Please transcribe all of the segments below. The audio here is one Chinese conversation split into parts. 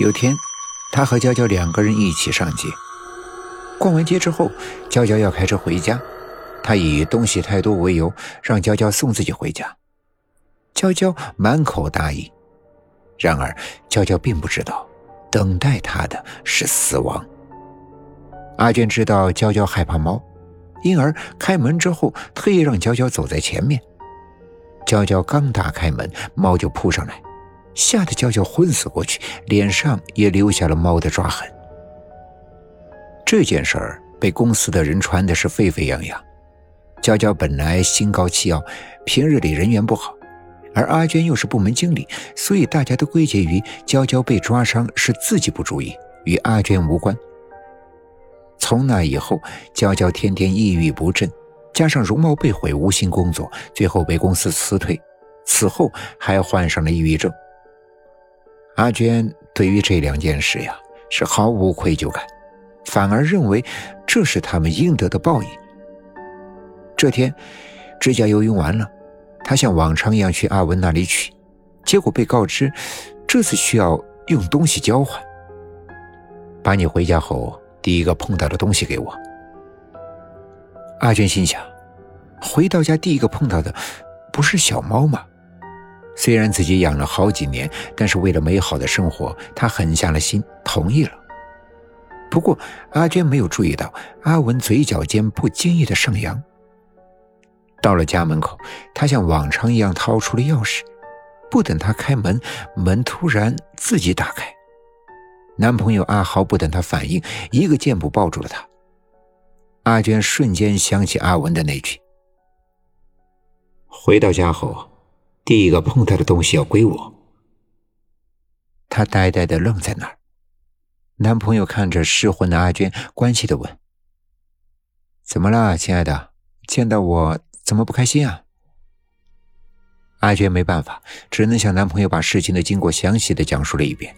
有天，他和娇娇两个人一起上街。逛完街之后，娇娇要开车回家，他以东西太多为由，让娇娇送自己回家。娇娇满口答应，然而娇娇并不知道，等待她的是死亡。阿娟知道娇娇害怕猫，因而开门之后特意让娇娇走在前面。娇娇刚打开门，猫就扑上来。吓得娇娇昏死过去，脸上也留下了猫的抓痕。这件事儿被公司的人传的是沸沸扬扬。娇娇本来心高气傲，平日里人缘不好，而阿娟又是部门经理，所以大家都归结于娇娇被抓伤是自己不注意，与阿娟无关。从那以后，娇娇天天抑郁不振，加上容貌被毁，无心工作，最后被公司辞退，此后还患上了抑郁症。阿娟对于这两件事呀是毫无愧疚感，反而认为这是他们应得的报应。这天，指甲油用完了，他像往常一样去阿文那里取，结果被告知这次需要用东西交换。把你回家后第一个碰到的东西给我。阿娟心想，回到家第一个碰到的不是小猫吗？虽然自己养了好几年，但是为了美好的生活，他狠下了心，同意了。不过阿娟没有注意到阿文嘴角间不经意的上扬。到了家门口，他像往常一样掏出了钥匙，不等他开门，门突然自己打开。男朋友阿豪不等他反应，一个箭步抱住了他。阿娟瞬间想起阿文的那句：“回到家后。”第一个碰到的东西要归我。他呆呆的愣在那儿。男朋友看着失魂的阿娟，关切的问：“怎么了，亲爱的？见到我怎么不开心啊？”阿娟没办法，只能向男朋友把事情的经过详细的讲述了一遍。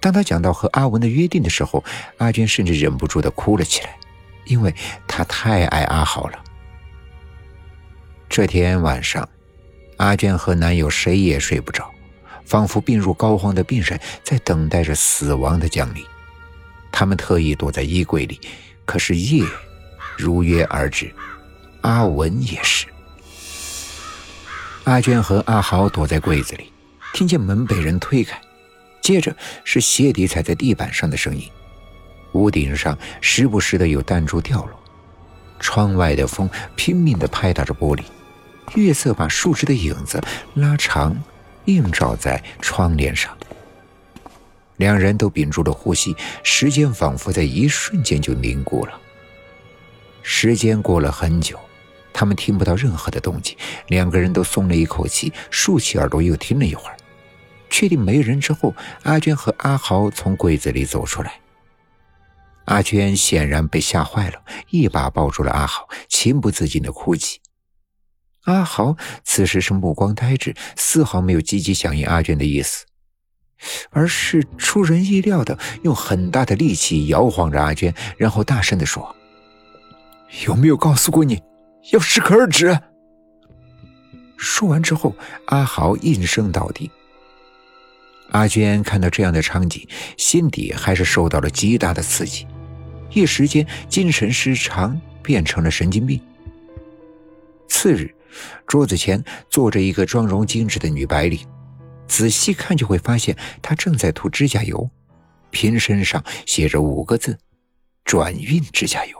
当他讲到和阿文的约定的时候，阿娟甚至忍不住的哭了起来，因为她太爱阿豪了。这天晚上。阿娟和男友谁也睡不着，仿佛病入膏肓的病人，在等待着死亡的降临。他们特意躲在衣柜里，可是夜如约而至，阿文也是。阿娟和阿豪躲在柜子里，听见门被人推开，接着是鞋底踩在地板上的声音，屋顶上时不时的有弹珠掉落，窗外的风拼命地拍打着玻璃。月色把树枝的影子拉长，映照在窗帘上。两人都屏住了呼吸，时间仿佛在一瞬间就凝固了。时间过了很久，他们听不到任何的动静，两个人都松了一口气，竖起耳朵又听了一会儿，确定没人之后，阿娟和阿豪从柜子里走出来。阿娟显然被吓坏了，一把抱住了阿豪，情不自禁的哭泣。阿豪此时是目光呆滞，丝毫没有积极响应阿娟的意思，而是出人意料的用很大的力气摇晃着阿娟，然后大声的说：“有没有告诉过你要适可而止？”说完之后，阿豪应声倒地。阿娟看到这样的场景，心底还是受到了极大的刺激，一时间精神失常，变成了神经病。次日。桌子前坐着一个妆容精致的女白领，仔细看就会发现她正在涂指甲油，瓶身上写着五个字：“转运指甲油。”